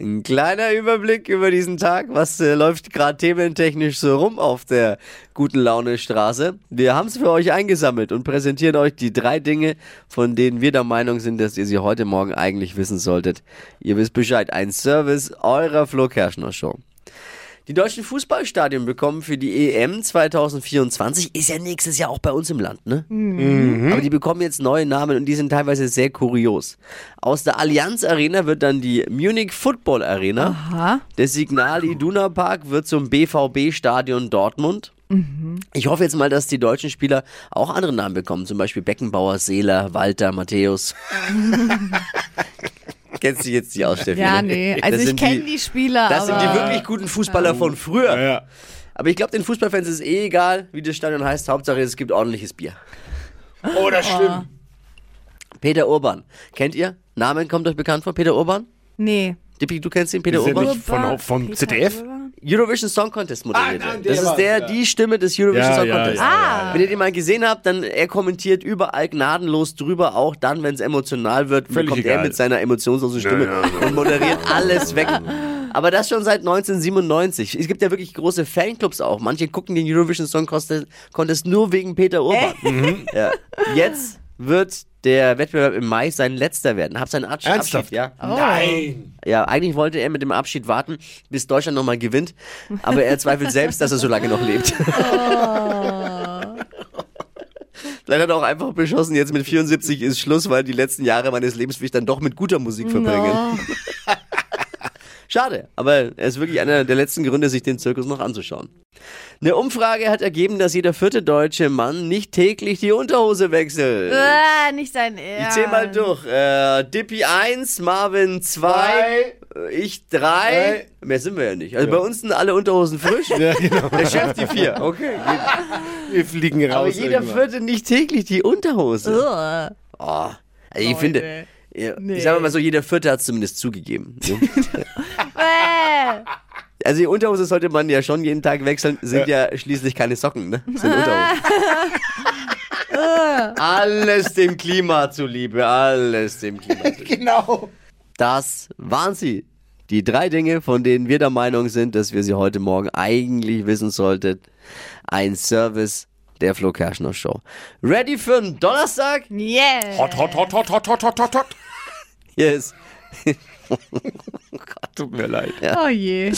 Ein kleiner Überblick über diesen Tag. Was äh, läuft gerade thementechnisch so rum auf der guten Laune Straße? Wir haben es für euch eingesammelt und präsentieren euch die drei Dinge, von denen wir der Meinung sind, dass ihr sie heute Morgen eigentlich wissen solltet. Ihr wisst Bescheid. Ein Service eurer Flo Kerschner Show. Die deutschen Fußballstadien bekommen für die EM 2024, ist ja nächstes Jahr auch bei uns im Land, ne? Aber die bekommen jetzt neue Namen und die sind teilweise sehr kurios. Aus der Allianz Arena wird dann die Munich Football Arena. Aha. Der Signal Iduna Park wird zum BVB Stadion Dortmund. Ich hoffe jetzt mal, dass die deutschen Spieler auch andere Namen bekommen, zum Beispiel Beckenbauer, Seeler, Walter, Matthäus. Kennst du jetzt die aus, Steffi? Ja, ne? nee. Das Also ich sind kenne die, Spieler, Das sind die wirklich guten Fußballer von früher. Ja. Aber ich glaube, den Fußballfans ist eh egal, wie das Stadion heißt. Hauptsache, es gibt ordentliches Bier. Oh, das stimmt. Peter Urban. Kennt ihr? Namen kommt euch bekannt vor? Peter Urban? nee. Dippi, du kennst ihn, Peter Ist Urban? nicht von, vom Peter ZDF? Urban? Eurovision Song Contest moderiert. Ah, er. nein, das ist der, ja. die Stimme des Eurovision Ja, Song ja, Contest. ja, ja. Wenn ihr den mal gesehen habt, dann er kommentiert überall gnadenlos drüber, auch dann, wenn es emotional wird, Völlig kommt er egal. mit seiner emotionslosen Stimme Ja, ja, und moderiert alles weg. Aber das schon seit 1997. Es gibt ja wirklich große Fanclubs auch. Manche gucken den Eurovision Song Contest, Contest nur wegen Peter Urban. Mhm. Ja. Jetzt wird der Wettbewerb im Mai sein letzter werden. Hab seinen Abschied. Ernsthaft? Abschied, ja. Nein. Ja, eigentlich wollte er mit dem Abschied warten, bis Deutschland nochmal gewinnt. Aber er zweifelt selbst, dass er so lange noch lebt. Vielleicht hat er auch einfach beschlossen, jetzt mit 74 ist Schluss, weil die letzten Jahre meines Lebens will ich dann doch mit guter Musik verbringen. No. Schade, aber er ist wirklich einer der letzten Gründe, sich den Zirkus noch anzuschauen. Eine Umfrage hat ergeben, dass jeder vierte deutsche Mann nicht täglich die Unterhose wechselt. Äh, nicht sein Ich Ernst. zähl mal durch. Äh, Dippy 1, Marvin 2, ich 3. Mehr sind wir ja nicht. Also bei uns sind alle Unterhosen frisch. Ja, genau. Der Chef die 4. Okay. Wir fliegen raus. Aber jeder irgendwann. vierte nicht täglich die Unterhose. Oh, also ich Leute. finde, ja, Nee. ich sag mal so, jeder vierte hat es zumindest zugegeben. Äh. Also die Unterhose sollte man ja schon jeden Tag wechseln, sind ja, schließlich keine Socken, ne? Sind Unterhosen. alles dem Klima zuliebe, alles dem Klima zuliebe. Genau. Das waren sie. Die drei Dinge, von denen wir der Meinung sind, dass wir sie heute Morgen eigentlich wissen sollten. Ein Service der Flo Kerschner Show. Ready für einen Donnerstag? Yeah. Hot, hot, hot, hot, hot, hot, hot, hot, hot. Yes. Oh Gott, tut mir leid. Ja. Oh je.